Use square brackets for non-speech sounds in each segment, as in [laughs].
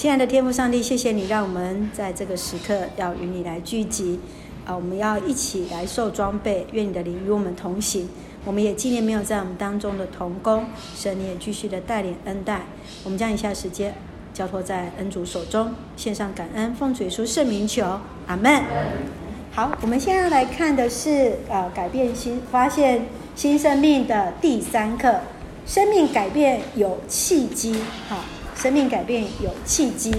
亲爱的天父上帝，谢谢你让我们在这个时刻要与你来聚集，啊，我们要一起来受装备，愿你的灵与我们同行。我们也纪念没有在我们当中的同工，神你也继续的带领恩待。我们将以下时间交托在恩主手中，献上感恩，奉主耶稣圣名求，阿门。好，我们现在来看的是呃，改变新发现新生命的第三课，生命改变有契机，好。生命改变有契机，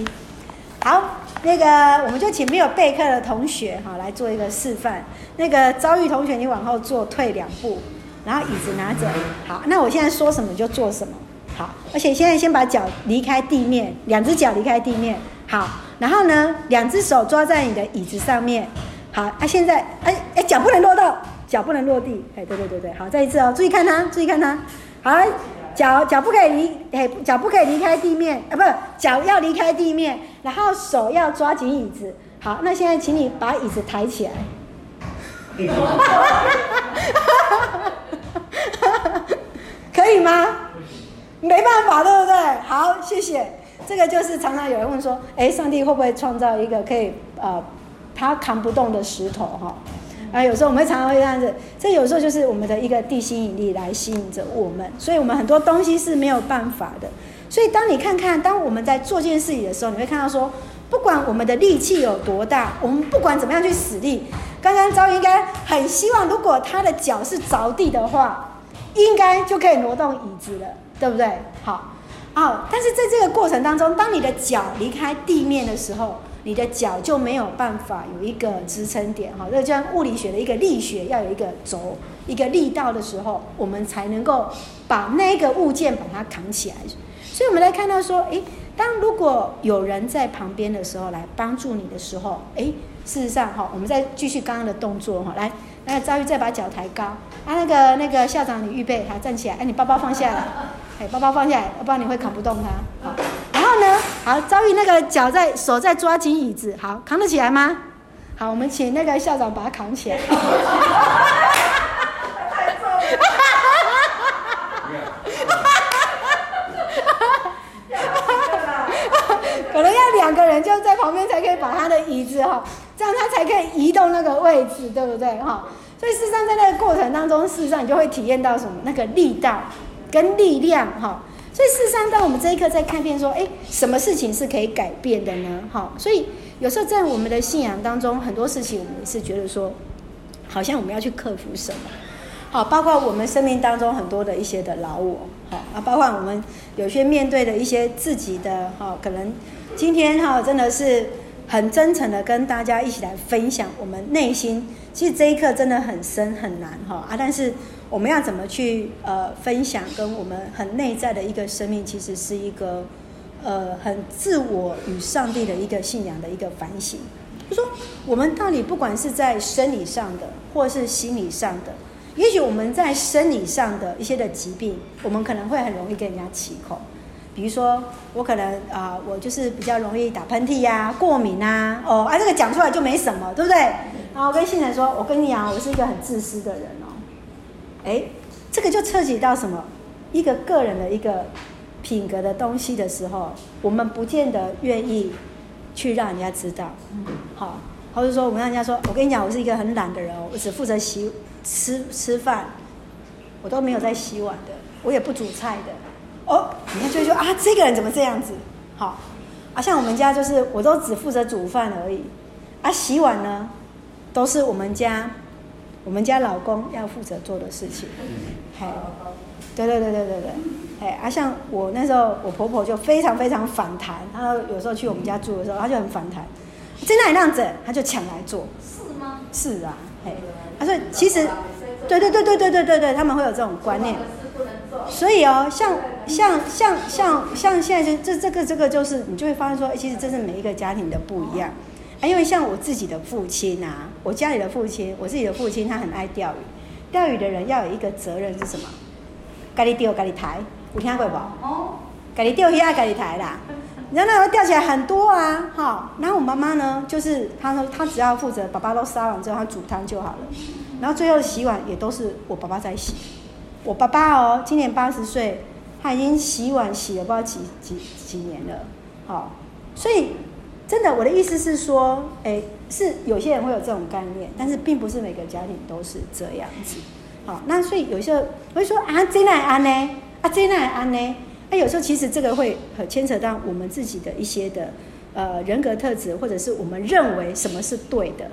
好，那个我们就请没有备课的同学哈来做一个示范。那个遭遇同学，你往后坐，退两步，然后椅子拿着。好，那我现在说什么就做什么。好，而且现在先把脚离开地面，两只脚离开地面。好，然后呢，两只手抓在你的椅子上面。好，啊，现在哎哎，脚不能落到，脚不能落地。哎，对对对对，好，再一次哦，注意看他，注意看他。好。脚脚不可以离，哎，脚不可以离开地面，啊，不，脚要离开地面，然后手要抓紧椅子。好，那现在请你把椅子抬起来。[laughs] 可以吗？没办法，对不对？好，谢谢。这个就是常常有人问说，哎，上帝会不会创造一个可以呃，他扛不动的石头？哈。啊，有时候我们会常常会这样子，这有时候就是我们的一个地心引力来吸引着我们，所以我们很多东西是没有办法的。所以当你看看，当我们在做这件事情的时候，你会看到说，不管我们的力气有多大，我们不管怎么样去使力，刚刚昭应该很希望，如果他的脚是着地的话，应该就可以挪动椅子了，对不对？好，好，但是在这个过程当中，当你的脚离开地面的时候，你的脚就没有办法有一个支撑点，哈，这就像物理学的一个力学要有一个轴、一个力道的时候，我们才能够把那个物件把它扛起来。所以，我们来看到说，诶，当如果有人在旁边的时候来帮助你的时候，诶，事实上，哈，我们再继续刚刚的动作，哈，来，那个昭玉再把脚抬高，啊，那个那个校长，你预备好站起来，哎，你包包放下来，哎，包包放下来，要不然你会扛不动它，好。好，遭遇那个脚在手在抓紧椅子，好，扛得起来吗？好，我们请那个校长把他扛起来。太重了。可能要两个人就在旁边才可以把他的椅子哈，这样他才可以移动那个位置，对不对哈？所以事实上在那个过程当中，事实上你就会体验到什么？那个力道跟力量哈。所以事实上，当我们这一刻在看片说，哎，什么事情是可以改变的呢？好，所以有时候在我们的信仰当中，很多事情我们是觉得说，好像我们要去克服什么，好，包括我们生命当中很多的一些的老我，好啊，包括我们有些面对的一些自己的，哈，可能今天哈真的是很真诚的跟大家一起来分享我们内心，其实这一刻真的很深很难哈啊，但是。我们要怎么去呃分享，跟我们很内在的一个生命，其实是一个呃很自我与上帝的一个信仰的一个反省。就说我们到底不管是在生理上的，或是心理上的，也许我们在生理上的一些的疾病，我们可能会很容易跟人家起口。比如说我可能啊、我就是比较容易打喷嚏呀、过敏啊，哦啊这个讲出来就没什么，对不对？然后我跟信人说，我跟你讲，我是一个很自私的人。哎，这个就涉及到什么？一个个人的一个品格的东西的时候，我们不见得愿意去让人家知道。好，或者说我们让人家说，我跟你讲，我是一个很懒的人哦，我只负责洗吃吃饭，我都没有在洗碗的，我也不煮菜的。哦，人家就会说啊，这个人怎么这样子？好，啊，像我们家就是，我都只负责煮饭而已，啊，洗碗呢，都是我们家。我们家老公要负责做的事情，嘿，对对对对对对，哎，啊，像我那时候，我婆婆就非常非常反弹，她有时候去我们家住的时候，她就很反弹，在那里那样子，她就抢来做。是吗？是啊，嘿，她说其实，对对对对对对对对，他们会有这种观念。所以哦，像像像像像现在就这这个这个就是，你就会发现说，其实这是每一个家庭的不一样。因为像我自己的父亲啊，我家里的父亲，我自己的父亲，他很爱钓鱼。钓鱼的人要有一个责任是什么？该你钓，该你抬，有听过不？哦。该你钓鱼啊，该你抬啦。[laughs] 然后呢，钓起来很多啊，哈。然后我妈妈呢，就是她说，她只要负责，爸爸都杀完之后，她煮汤就好了。然后最后洗碗也都是我爸爸在洗。我爸爸哦，今年八十岁，他已经洗碗洗了不知道几几几年了，好。所以真的，我的意思是说，哎，是有些人会有这种概念，但是并不是每个家庭都是这样子。好，那所以有时候我会说啊，这奈安呢？啊，这奈安呢？那有时候其实这个会很牵扯到我们自己的一些的呃人格特质，或者是我们认为什么是对的。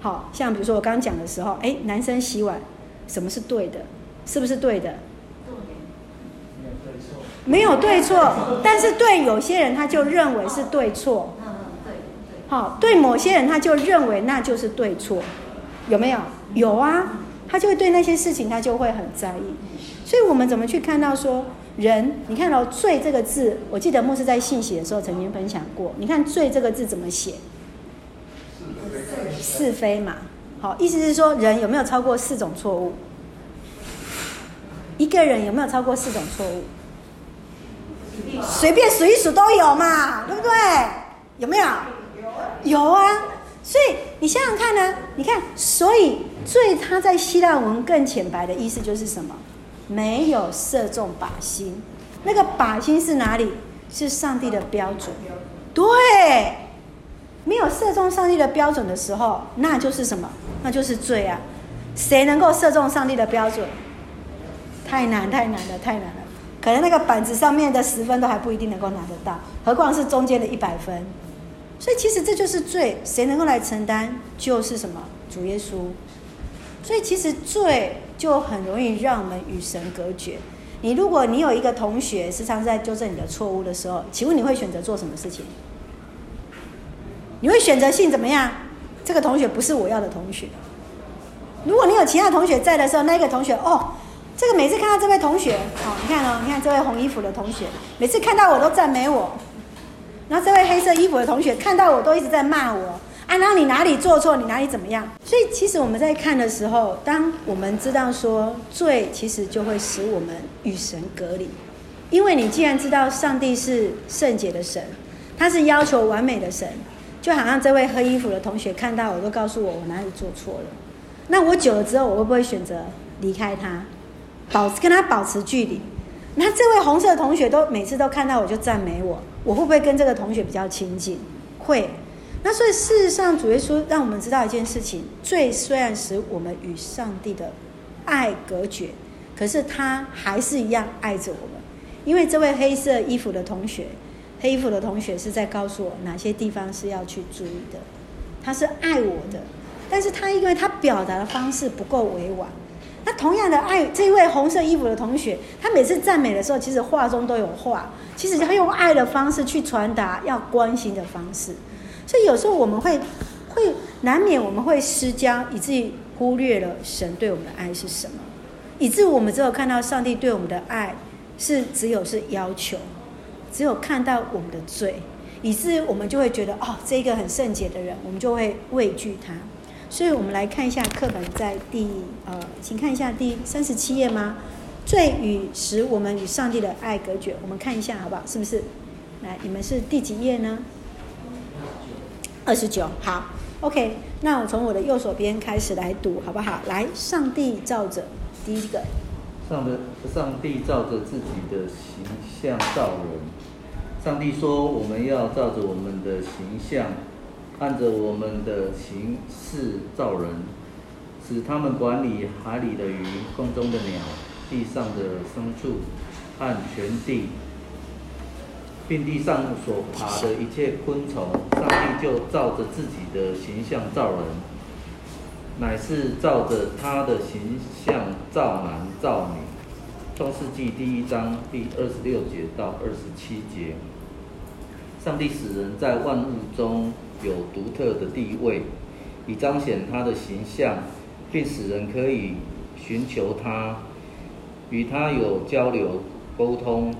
好像比如说我刚刚讲的时候，哎，男生洗碗，什么是对的？是不是对的？没有对错，但是对有些人他就认为是对错。好，对某些人他就认为那就是对错，有没有？有啊。他就会对那些事情，他就会很在意。所以，我们怎么去看到说人？你看到“罪”这个字，我记得牧师在信息的时候曾经分享过。你看“罪”这个字怎么写？是非嘛。好，意思是说人有没有超过四种错误？一个人有没有超过四种错误？随便数一数都有嘛，对不对？有没有？有啊。所以你想想看呢？你看，所以罪它在希腊文更浅白的意思就是什么？没有射中靶心。那个靶心是哪里？是上帝的标准。对，没有射中上帝的标准的时候，那就是什么？那就是罪啊！谁能够射中上帝的标准？太难，太难了，太难了。可能那个板子上面的十分都还不一定能够拿得到，何况是中间的一百分。所以其实这就是罪，谁能够来承担？就是什么？主耶稣。所以其实罪就很容易让我们与神隔绝。你如果你有一个同学时常在纠正你的错误的时候，请问你会选择做什么事情？你会选择性怎么样？这个同学不是我要的同学。如果你有其他同学在的时候，那个同学哦，这个每次看到这位同学，哦，你看哦，你看这位红衣服的同学，每次看到我都赞美我。然后这位黑色衣服的同学看到我都一直在骂我啊！然后你哪里做错？你哪里怎么样？所以其实我们在看的时候，当我们知道说罪，其实就会使我们与神隔离。因为你既然知道上帝是圣洁的神，他是要求完美的神，就好像这位黑衣服的同学看到我都告诉我我哪里做错了。那我久了之后，我会不会选择离开他，保跟他保持距离？那这位红色的同学都每次都看到我就赞美我。我会不会跟这个同学比较亲近？会。那所以事实上，主耶稣让我们知道一件事情：罪虽然使我们与上帝的爱隔绝，可是他还是一样爱着我们。因为这位黑色衣服的同学，黑衣服的同学是在告诉我哪些地方是要去注意的。他是爱我的，但是他因为他表达的方式不够委婉。那同样的爱这位红色衣服的同学，他每次赞美的时候，其实话中都有话。其实他用爱的方式去传达要关心的方式，所以有时候我们会会难免我们会失焦，以至于忽略了神对我们的爱是什么，以致我们只有看到上帝对我们的爱是只有是要求，只有看到我们的罪，以致我们就会觉得哦，这个很圣洁的人，我们就会畏惧他。所以我们来看一下课本在第呃，请看一下第三十七页吗？罪与使我们与上帝的爱隔绝，我们看一下好不好？是不是？来，你们是第几页呢？二十九。好，OK。那我从我的右手边开始来读，好不好？来，上帝照着第一个。上的上帝照着自己的形象造人。上帝说：“我们要照着我们的形象，按着我们的形式造人，使他们管理海里的鱼、空中的鸟。”地上的牲畜和全地，并地上所爬的一切昆虫，上帝就照着自己的形象造人，乃是照着他的形象造男造女。创世纪第一章第二十六节到二十七节，上帝使人在万物中有独特的地位，以彰显他的形象，并使人可以寻求他。与他有交流沟通，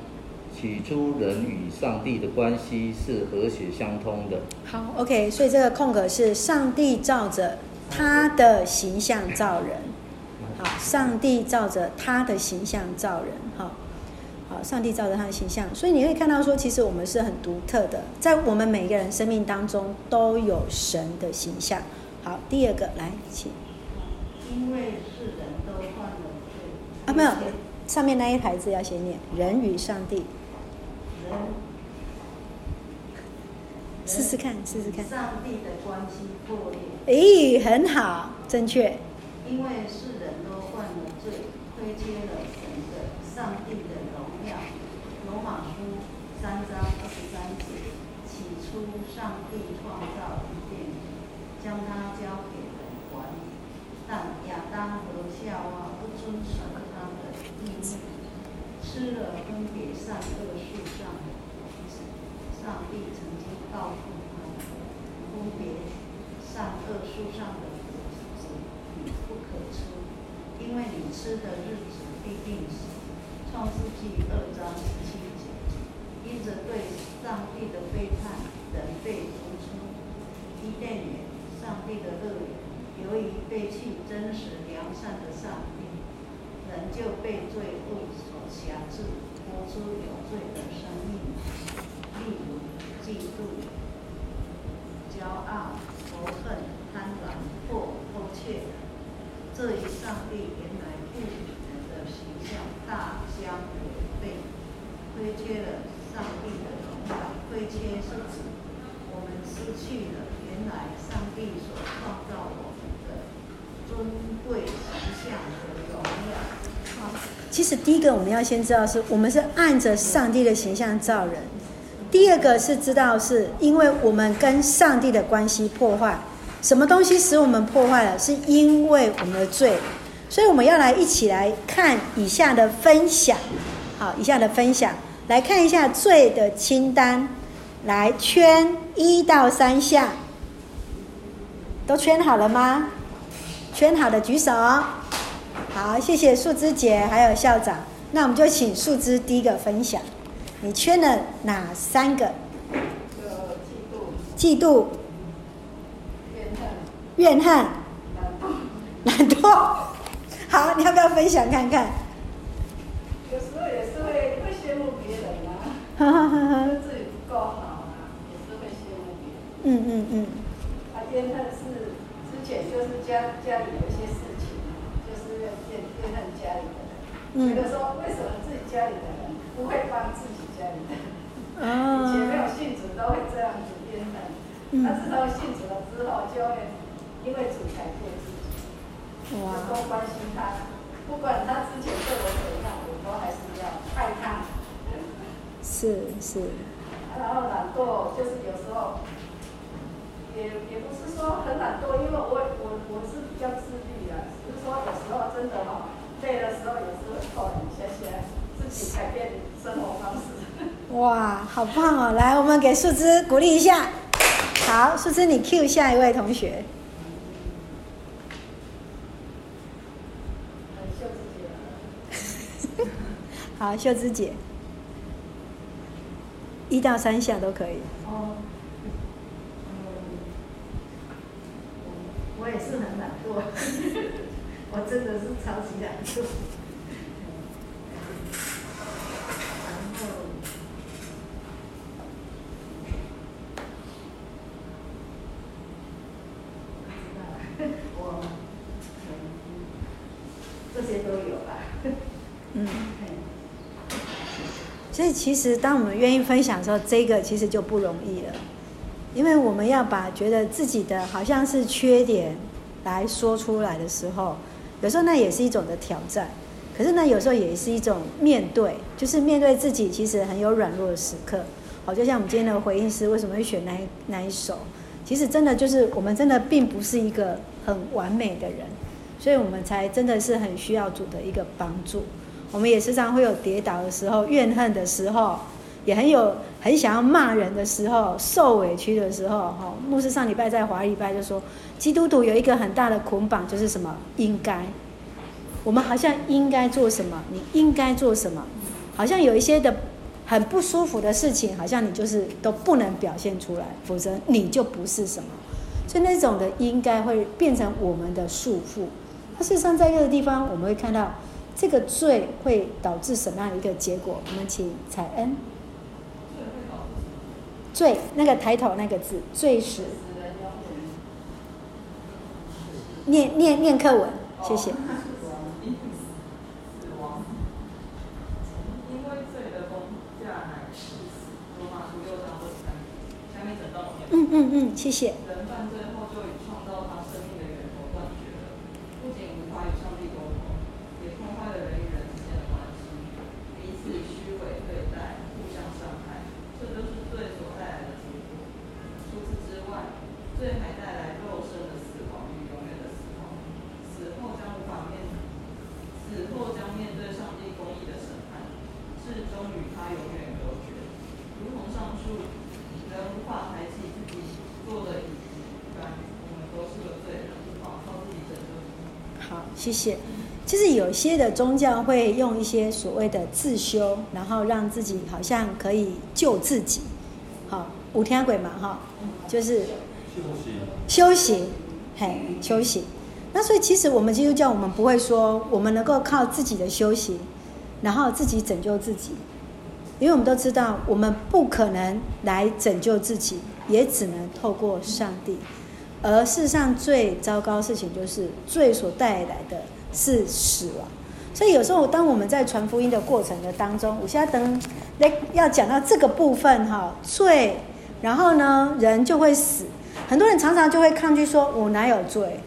起初人与上帝的关系是和谐相通的。好，OK，所以这个空格是上帝照着他的形象造人。好，上帝照着他的形象造人。上帝照着他的形象，所以你会看到说，其实我们是很独特的，在我们每个人生命当中都有神的形象。好，第二个来，请。因为是人都犯了罪。啊，没有，上面那一排字要先念“人与上帝”。人试试看，试试看。上帝的关系破裂。诶，很好，正确。因为世人都犯了罪，亏缺了神的、上帝。马书三章二十三节：起初，上帝创造伊甸，将它交给人管理，但亚当和夏娃不遵守他的意志，吃了分别善恶树上的果子。上帝曾经告诉他们，分别善恶树上的果子你不可吃，因为你吃的日子必定死。创世纪二章十七，因着对上帝的背叛，人被逐出伊甸园，上帝的乐园。由于背弃真实良善的上帝，人就被罪恶所辖制，活出有罪的生命。例如嫉妒、骄傲、仇恨、贪婪或偷窃，这与上帝原来赋予人的形象大相违背，亏缺了上帝的荣耀。亏缺是指我们失去了原来上帝所创造我们的尊贵形象和荣耀。好，其实第一个我们要先知道是我们是按着上帝的形象造人。第二个是知道，是因为我们跟上帝的关系破坏，什么东西使我们破坏了？是因为我们的罪，所以我们要来一起来看以下的分享。好，以下的分享来看一下罪的清单，来圈一到三项，都圈好了吗？圈好的举手。好，谢谢树枝姐还有校长，那我们就请树枝第一个分享。你缺了哪三个？嫉妒、嫉妒、怨恨、怨恨、懒惰。好，你要不要分享看看？有时候也是会会羡慕别人啊，哈哈哈哈。自己不够好啊，也是会羡慕别人。嗯嗯嗯。啊，怨恨是之前就是家家里有一些事怨怨怨恨家里的人，觉得说为什么自己家里的人不会帮自己家里的人。以前没有信主都会这样子怨恨，但是到信主了之后，就会因为主改变自己，我多关心他，不管他之前对我怎样，我都还是要爱他。是是。然后懒惰就是有时候，也也不是说很懒惰，因为我我我是比较自说有时候真的哈，累的时候也是自己改变生活方式。哇，好棒哦！来，我们给树枝鼓励一下。好，树枝，你 Q 下一位同学。[laughs] 好，秀芝姐。一到三下都可以。哦。我也是很懒惰，我真的是超级感动。这些都有吧？嗯。所以，其实当我们愿意分享的时候，这个其实就不容易了，因为我们要把觉得自己的好像是缺点来说出来的时候，有时候那也是一种的挑战。可是呢，有时候也是一种面对，就是面对自己其实很有软弱的时刻。好，就像我们今天的回应诗为什么会选那一那一首？其实真的就是我们真的并不是一个很完美的人，所以我们才真的是很需要主的一个帮助。我们也时常会有跌倒的时候、怨恨的时候，也很有很想要骂人的时候、受委屈的时候。哈，牧师上礼拜在华礼拜就说，基督徒有一个很大的捆绑，就是什么？应该。我们好像应该做什么？你应该做什么？好像有一些的很不舒服的事情，好像你就是都不能表现出来，否则你就不是什么。所以那种的应该会变成我们的束缚。那事实上，在这个地方，我们会看到。这个罪会导致什么样的一个结果？我们请彩恩。最，那个抬头那个字，最是。念念念课文，谢谢。嗯嗯嗯，谢谢价乃是死，罗马书六章二十三节。下面整段我念嗯嗯嗯，谢谢。人犯罪后就与创造他生命的源头断绝了，不仅无法与上帝沟通，也破坏了人与人之间的关系，彼此虚伪对待，互相伤害，这就是罪所带来的结果。除此之外，罪还带来肉身的死亡与永远的死亡，死后将无法面，死后将面对上帝公义的审判，至终与他永远隔绝。如同上述，人无法抬起自己坐的椅子，但我们都是个罪人，无法靠自己拯救自己。好，谢谢。就是有些的宗教会用一些所谓的自修，然后让自己好像可以救自己。好，五天鬼嘛，哈，就是修行，嘿，修行。那所以其实我们基督教，我们不会说我们能够靠自己的修行，然后自己拯救自己。因为我们都知道，我们不可能来拯救自己，也只能透过上帝。而事实上，最糟糕的事情就是罪所带来的是死亡。所以有时候，当我们在传福音的过程的当中，我现在等要讲到这个部分哈，罪，然后呢，人就会死。很多人常常就会抗拒说：“我哪有罪？”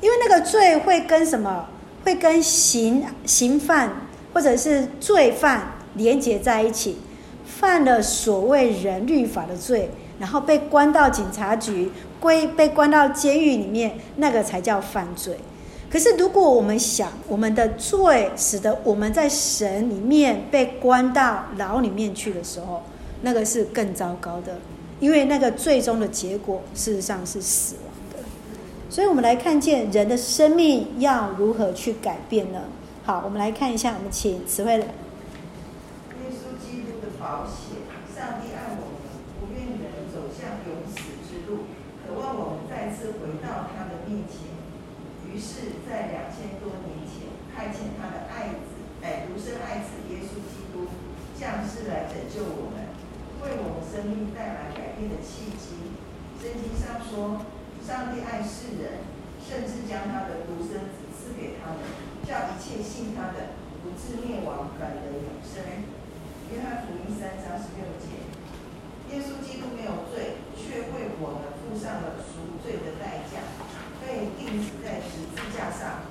因为那个罪会跟什么？会跟刑刑犯或者是罪犯。连接在一起，犯了所谓人律法的罪，然后被关到警察局，归被关到监狱里面，那个才叫犯罪。可是如果我们想，我们的罪使得我们在神里面被关到牢里面去的时候，那个是更糟糕的，因为那个最终的结果事实上是死亡的。所以，我们来看见人的生命要如何去改变呢？好，我们来看一下，我们请词汇。保险，上帝爱我们，不愿人走向永死之路，渴望我们再次回到他的面前。于是，在两千多年前，派遣他的爱子，哎，独生爱子耶稣基督来拯救我们，为我们生命带来改变的契机。圣经上说，上帝爱世人，甚至将他的独生子赐给他们，叫一切信他的，不至灭亡，反得永生。约翰福音三章十六节，耶稣基督没有罪，却为我们付上了赎罪的代价，被钉死在十字架上。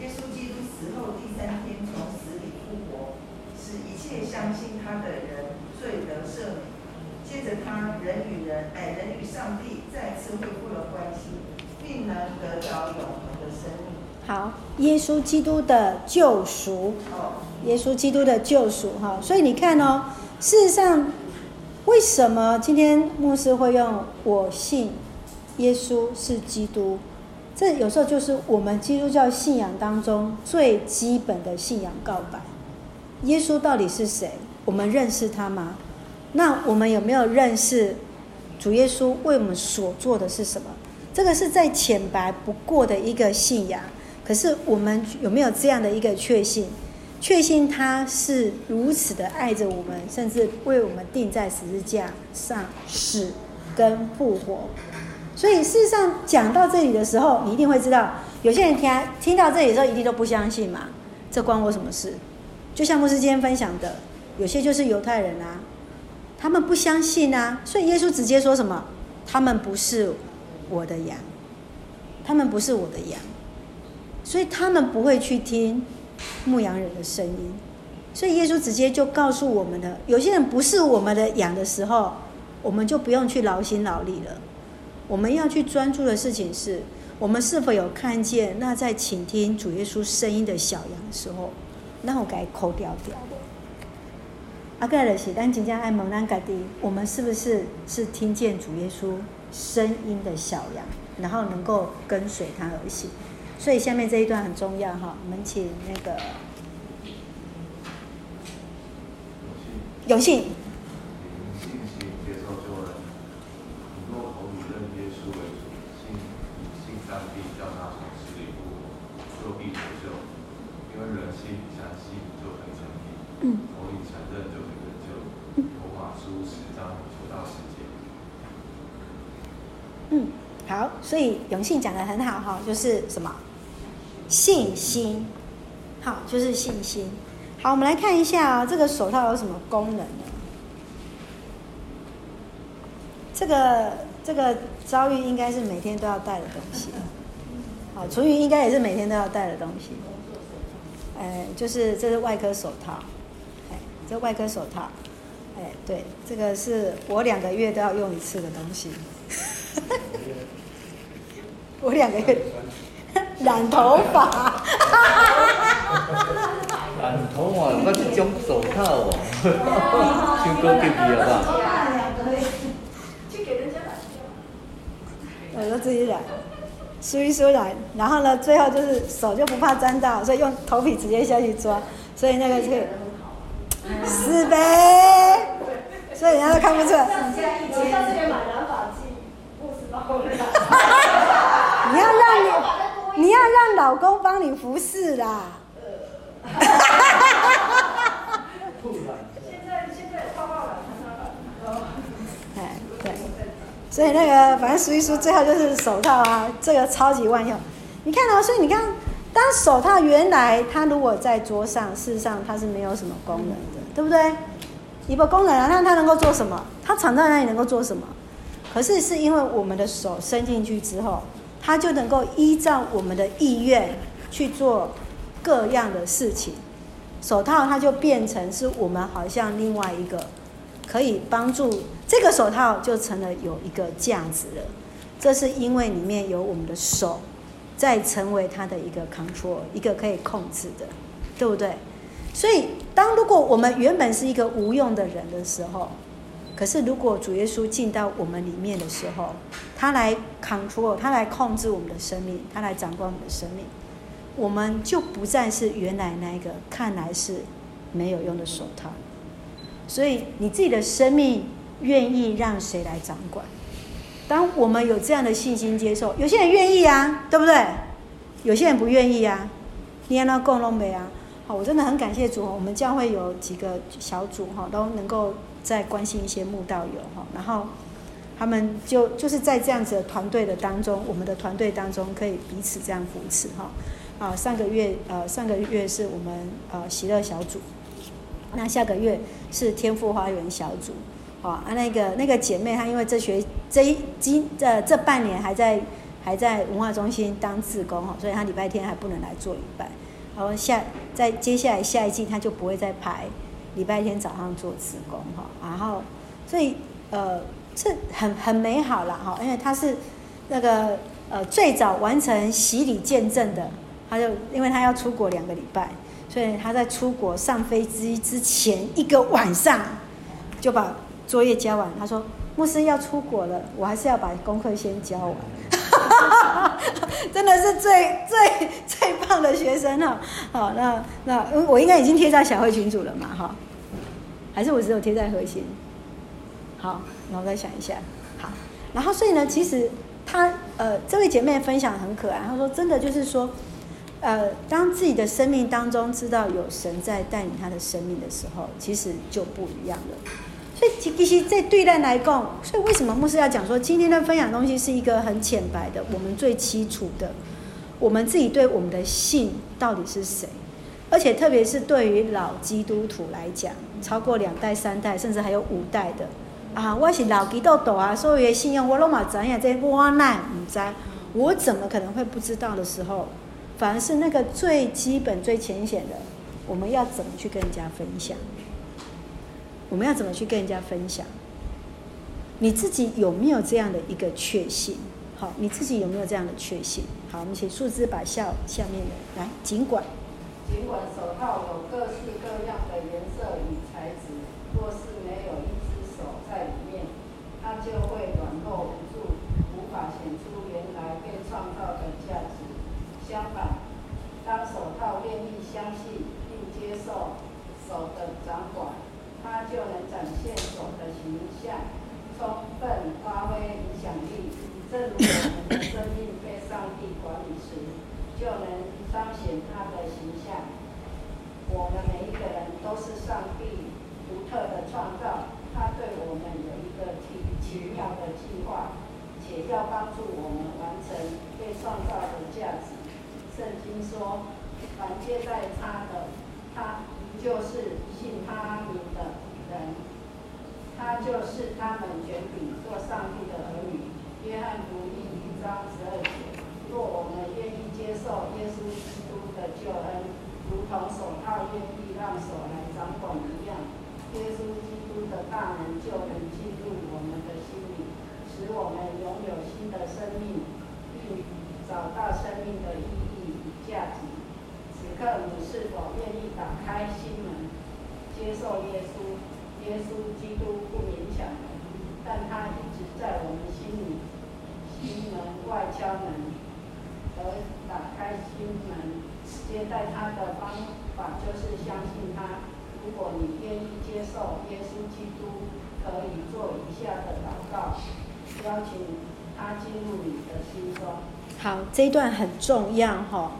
耶稣基督死后第三天从死里复活，使一切相信他的人罪得赦免。借着他，人与人，哎，人与上帝再次恢复了关系，并能得着永恒的生命。好，耶稣基督的救赎。耶稣基督的救赎，哈，所以你看哦，事实上，为什么今天牧师会用“我信耶稣是基督”？这有时候就是我们基督教信仰当中最基本的信仰告白。耶稣到底是谁？我们认识他吗？那我们有没有认识主耶稣为我们所做的是什么？这个是再浅白不过的一个信仰。可是我们有没有这样的一个确信？确信他是如此的爱着我们，甚至为我们钉在十字架上死跟复活。所以事实上讲到这里的时候，你一定会知道，有些人听听到这里的时候，一定都不相信嘛。这关我什么事？就像牧师今天分享的，有些就是犹太人啊，他们不相信啊。所以耶稣直接说什么？他们不是我的羊，他们不是我的羊，所以他们不会去听。牧羊人的声音，所以耶稣直接就告诉我们的：有些人不是我们的羊的时候，我们就不用去劳心劳力了。我们要去专注的事情是，我们是否有看见那在倾听主耶稣声音的小羊的时候，那我该抠掉掉。阿盖勒西，但即将爱蒙兰盖迪，我们是不是是听见主耶稣声音的小羊，然后能够跟随他而行？所以下面这一段很重要哈，我们请那个永信。信信心接受救恩，以口语认耶稣为主，信信上帝叫他从死里复活，就必得救。因为人心里相信就可以成义，口里承认就可以得救。罗马书十章九到十节。嗯，好，所以永信讲得很好哈，就是什么？信心，好，就是信心。好，我们来看一下啊，这个手套有什么功能呢？这个这个遭遇应该是每天都要带的东西。好，厨余应该也是每天都要带的东西。哎，就是这是外科手套，哎，这外科手套，哎，对，这个是我两个月都要用一次的东西。[laughs] 我两个月染头发。染头发，那是种手套哦，去过给你了吧？去给人家染掉。我就自己染。梳一梳染，然后呢，最后就是手就不怕沾到，所以用头皮直接下去抓，所以那个是，是呗，所以人家都看不出来。你要让你，你要让老公帮你服侍啦。现在现在泡泡染，常常染。哎，对。所以那个反正数一数，最后就是手套啊，这个超级万用。你看到、哦，所以你看，当手套原来它如果在桌上，事实上它是没有什么功能的，对不对？你把功能啊，那它能够做什么？它藏在那里能够做什么？可是是因为我们的手伸进去之后，它就能够依照我们的意愿去做各样的事情。手套它就变成是我们好像另外一个。可以帮助这个手套就成了有一个价值了，这是因为里面有我们的手，在成为它的一个 control，一个可以控制的，对不对？所以当如果我们原本是一个无用的人的时候，可是如果主耶稣进到我们里面的时候，他来 control，他来控制我们的生命，他来掌管我们的生命，我们就不再是原来那个看来是没有用的手套。所以你自己的生命愿意让谁来掌管？当我们有这样的信心接受，有些人愿意啊，对不对？有些人不愿意啊。你看到共荣美啊，好，我真的很感谢主，我们教会有几个小组哈，都能够在关心一些慕道友哈，然后他们就就是在这样子的团队的当中，我们的团队当中可以彼此这样扶持哈。啊，上个月呃上个月是我们呃喜乐小组。那下个月是天赋花园小组，好啊，那个那个姐妹她因为这学这一今这这半年还在还在文化中心当志工哈，所以她礼拜天还不能来做礼拜，然后下在接下来下一季他就不会再排礼拜天早上做志工哈，然后所以呃这很很美好了哈，因为他是那个呃最早完成洗礼见证的，他就因为他要出国两个礼拜。所以他在出国上飞机之前一个晚上就把作业交完。他说：“牧师要出国了，我还是要把功课先交完。” [laughs] 真的是最最最棒的学生哈！好，那那我应该已经贴在小会群组了嘛？哈，还是我只有贴在核心？好，那我再想一下。好，然后所以呢，其实他呃，这位姐妹分享很可爱。她说：“真的就是说。”呃，当自己的生命当中知道有神在带领他的生命的时候，其实就不一样了。所以其实，在对待来讲，所以为什么牧师要讲说，今天的分享东西是一个很浅白的，我们最基础的，我们自己对我们的信到底是谁？而且特别是对于老基督徒来讲，超过两代、三代，甚至还有五代的啊，我是老基督徒啊，所有的信仰我拢嘛知影，这我难唔知，我怎么可能会不知道的时候？反而是那个最基本、最浅显的，我们要怎么去跟人家分享？我们要怎么去跟人家分享？你自己有没有这样的一个确信？好，你自己有没有这样的确信？好，我们请数字把下下面的来，尽管。尽管手套有各式各样的颜色与材质，若是没有一只手在里面，它就会软弱无助，无法显出原来被创造的价值。相反，当手套愿意相信并接受手的掌管，它就能展现手的形象，充分发挥影响力。正如我们的生命被上帝管理时，就能彰显他的形象。我们每一个人都是上帝独特的创造，他对我们有一个奇奇妙的计划，且要帮助我们完成被创造的价值。圣经说：“凡接待他的，他就是信他名的人。”他就是他们权柄做上帝的儿女。约翰福音一章十二节：若我们愿意接受耶稣基督的救恩，如同手套愿意让手来掌管一样，耶稣基督的大能就能进入我们的心里，使我们拥有新的生命，并找到生命的意义与价值。此刻你是否愿意打开心门，接受耶稣？耶稣基督不勉强人，但他一直在我们心里，心门外敲门，而打开心门接待他的方法就是相信他。如果你愿意接受耶稣基督，可以做以下的祷告，邀请他进入你的心中。好，这一段很重要哈，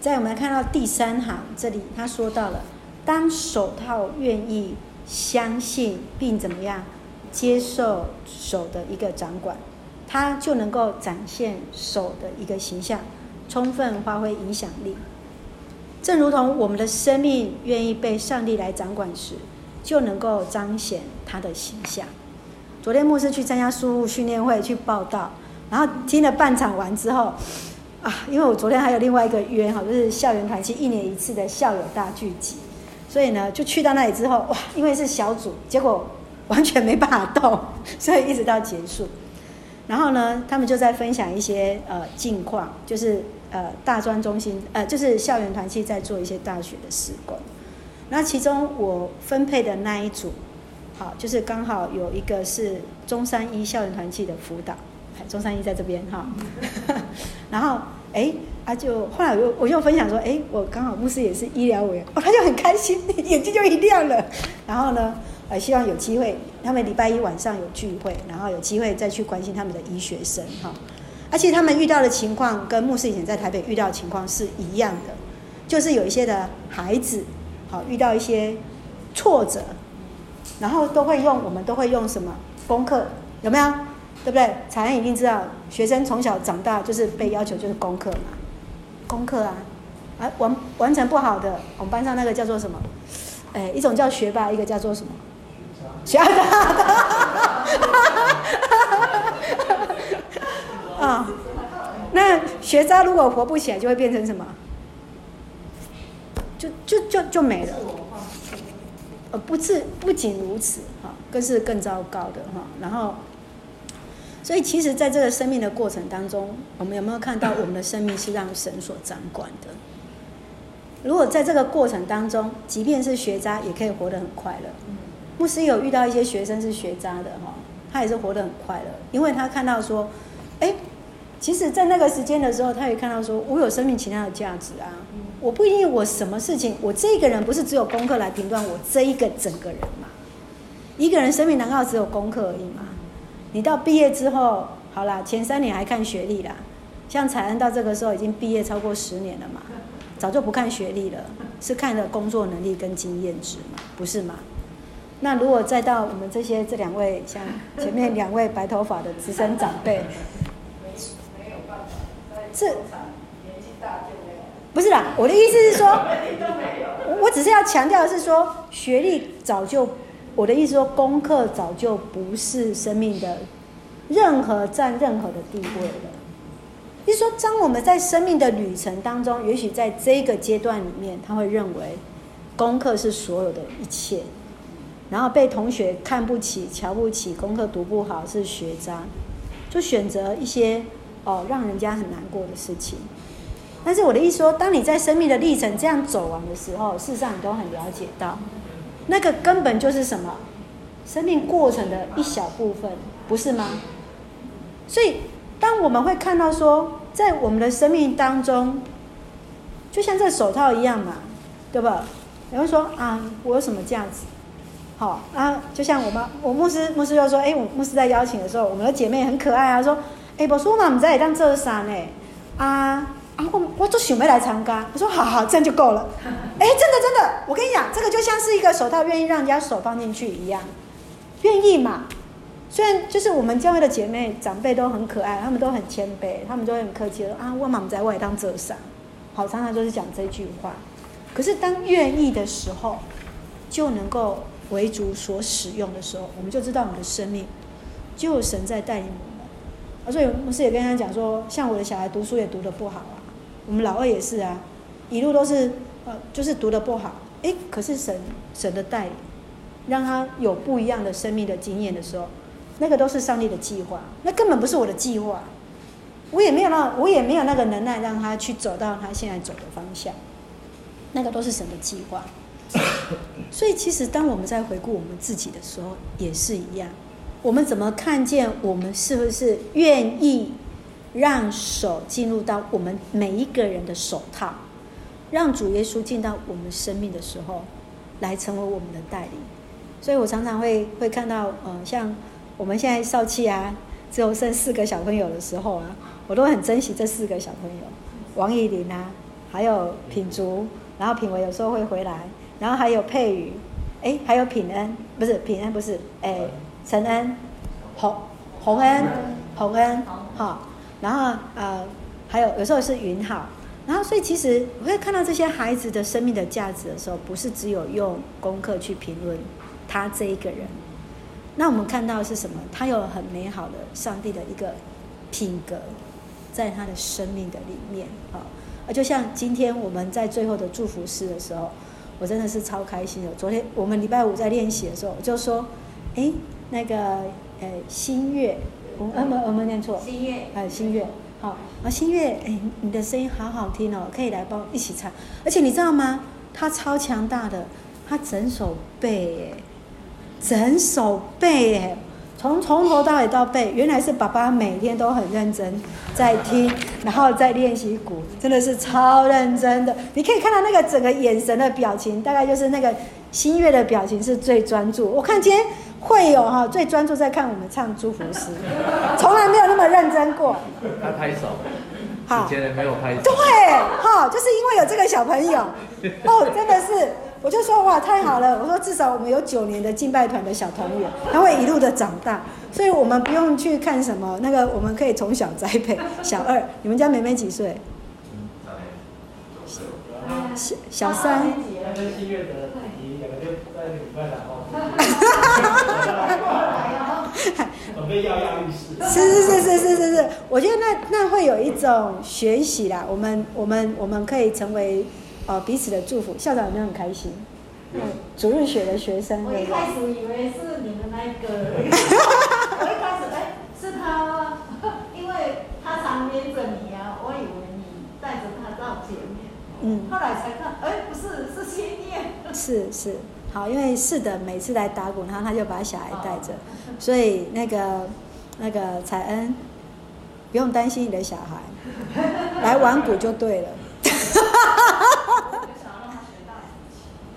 在我们看到第三行这里，他说到了，当手套愿意。相信并怎么样接受手的一个掌管，他就能够展现手的一个形象，充分发挥影响力。正如同我们的生命愿意被上帝来掌管时，就能够彰显他的形象。昨天牧师去参加书务训练会去报道，然后听了半场完之后，啊，因为我昨天还有另外一个约哈，就是校园团契一年一次的校友大聚集。所以呢，就去到那里之后，哇，因为是小组，结果完全没办法动，所以一直到结束。然后呢，他们就在分享一些呃近况，就是呃大专中心呃就是校园团契在做一些大学的施工。那其中我分配的那一组，好，就是刚好有一个是中山医校园团契的辅导，中山医在这边哈。[laughs] 然后哎。啊，就后来我又我又分享说，哎，我刚好牧师也是医疗委员，哦，他就很开心，[laughs] 眼睛就一亮了。然后呢，呃，希望有机会，他们礼拜一晚上有聚会，然后有机会再去关心他们的医学生哈。而且他们遇到的情况跟牧师以前在台北遇到的情况是一样的，就是有一些的孩子，好遇到一些挫折，然后都会用我们都会用什么功课，有没有？对不对？彩安一定知道，学生从小长大就是被要求就是功课嘛。功课啊，啊完完成不好的，我们班上那个叫做什么？哎，一种叫学霸，一个叫做什么？[laughs] 学渣。啊，那学渣如果活不起来，就会变成什么？就就就就没了。呃，不是，不仅如此，哈，更是更糟糕的哈，然后。所以，其实，在这个生命的过程当中，我们有没有看到我们的生命是让神所掌管的？如果在这个过程当中，即便是学渣，也可以活得很快乐。牧师有遇到一些学生是学渣的哈，他也是活得很快乐，因为他看到说，哎，其实，在那个时间的时候，他也看到说，我有生命其他的价值啊，我不一定我什么事情，我这个人不是只有功课来评断我这一个整个人嘛？一个人生命难道只有功课而已吗？你到毕业之后，好啦，前三年还看学历啦。像彩恩到这个时候已经毕业超过十年了嘛，早就不看学历了，是看的工作能力跟经验值嘛，不是吗？那如果再到我们这些这两位，像前面两位白头发的资深长辈，这。不是啦，我的意思是说，我只是要强调的是说，学历早就。我的意思说，功课早就不是生命的任何占任何的地位了。就是说，当我们在生命的旅程当中，也许在这个阶段里面，他会认为功课是所有的一切，然后被同学看不起、瞧不起，功课读不好是学渣，就选择一些哦让人家很难过的事情。但是我的意思说，当你在生命的历程这样走完的时候，事实上你都很了解到。那个根本就是什么？生命过程的一小部分，不是吗？所以，当我们会看到说，在我们的生命当中，就像这手套一样嘛，对吧？有人说啊，我有什么价值？好啊，就像我们，我牧师，牧师又说，哎，我牧师在邀请的时候，我们的姐妹很可爱啊，说，哎，我说我们在当这啥呢？啊。啊，我我都准备来参加。我说好好，这样就够了。[laughs] 哎，真的真的，我跟你讲，这个就像是一个手套，愿意让人家手放进去一样，愿意嘛。虽然就是我们教会的姐妹长辈都很可爱，他们都很谦卑，他们都很客气说啊，我妈妈在外当这啥，好，常常就是讲这句话。可是当愿意的时候，就能够为主所使用的时候，我们就知道我们的生命就有神在带领我们。啊，所以牧师也跟他讲说，像我的小孩读书也读得不好啊，我们老二也是啊，一路都是呃，就是读得不好。诶，可是神神的带领，让他有不一样的生命的经验的时候，那个都是上帝的计划，那根本不是我的计划。我也没有让，我也没有那个能耐让他去走到他现在走的方向，那个都是神的计划。[coughs] 所以，其实当我们在回顾我们自己的时候，也是一样。我们怎么看见我们是不是愿意让手进入到我们每一个人的手套，让主耶稣进到我们生命的时候，来成为我们的带领。所以我常常会会看到，呃，像我们现在少气啊，只有剩四个小朋友的时候啊。我都很珍惜这四个小朋友，王以琳啊，还有品竹，然后品维有时候会回来，然后还有佩瑜，哎，还有品恩，不是品恩，不是，哎，陈恩，洪洪恩，洪恩，好，然后呃，还有有时候是云好，然后所以其实我会看到这些孩子的生命的价值的时候，不是只有用功课去评论他这一个人，那我们看到的是什么？他有很美好的上帝的一个品格。在他的生命的里面啊，啊，就像今天我们在最后的祝福诗的时候，我真的是超开心的。昨天我们礼拜五在练习的时候，我就说，哎，那个，呃，新月，我们我们我们念错，新月，哎，新月，好，啊，新月，哎，你的声音好好听哦，可以来帮我一起唱。而且你知道吗？他超强大的，他整首背，哎，整首背，哎。从从头到尾到背，原来是爸爸每天都很认真在听，然后在练习鼓，真的是超认真的。你可以看到那个整个眼神的表情，大概就是那个新月的表情是最专注。我看今天会有哈最专注在看我们唱祝福诗，从来没有那么认真过。[laughs] 他拍手，好，以前人没有拍手。对，哈，就是因为有这个小朋友，哦，真的是。我就说哇，太好了！我说至少我们有九年的敬拜团的小团员，他会一路的长大，所以我们不用去看什么那个，我们可以从小栽培。小二，你们家妹妹几岁？小小三。是是是是是是是，我觉得那那会有一种学习啦，我们我们我们可以成为。哦，彼此的祝福，校长有没有很开心？嗯，主日学的学生，我一开始以为是你们那个，[laughs] 我一开始哎，是他，因为他常黏着你啊，我以为你带着他到前面，嗯，后来才看，哎，不是，是新念，是是，好，因为是的，每次来打鼓，然后他就把小孩带着，哦、所以那个那个彩恩，不用担心你的小孩，[laughs] 来玩鼓就对了。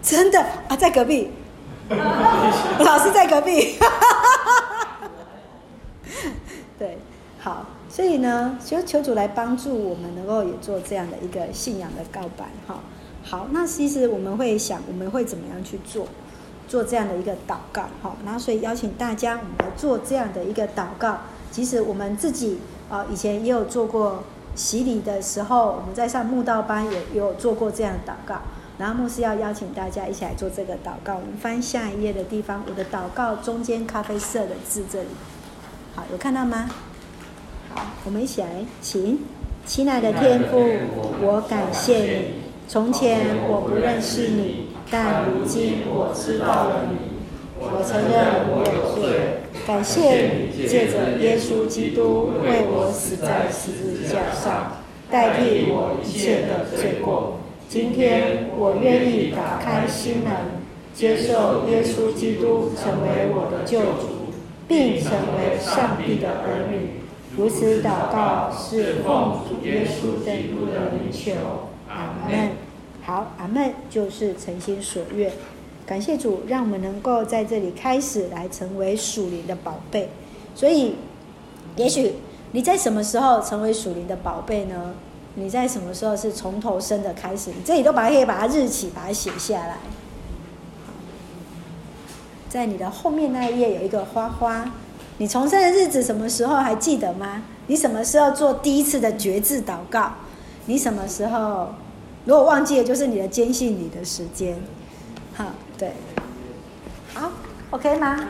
真的啊，在隔壁，[laughs] 老师在隔壁。[laughs] 对，好，所以呢，求求主来帮助我们，能够也做这样的一个信仰的告白。哈，好，那其实我们会想，我们会怎么样去做，做这样的一个祷告。哈，然后所以邀请大家，我们来做这样的一个祷告。其实我们自己啊，以前也有做过洗礼的时候，我们在上慕道班也有做过这样的祷告。然后牧师要邀请大家一起来做这个祷告。我们翻下一页的地方，我的祷告中间咖啡色的字这里，好，有看到吗？好，我们一起来，请，亲爱的天父，我感谢你。从前我不认识你，但如今我知道了你。我承认我有罪，感谢你借着耶稣基督为我死在十字架上，代替我一切的罪过。今天我愿意打开心门，接受耶稣基督成为我的救主，并成为上帝的儿女。如此祷告是奉主耶稣基督的名求。阿门。好，阿门就是诚心所愿。感谢主，让我们能够在这里开始来成为属灵的宝贝。所以，也许你在什么时候成为属灵的宝贝呢？你在什么时候是从头生的开始？你这里都把可以把它日期把它写下来。在你的后面那一页有一个花花，你重生的日子什么时候还记得吗？你什么时候做第一次的决志祷告？你什么时候？如果忘记了，就是你的坚信你的时间。好，对，好，OK 吗？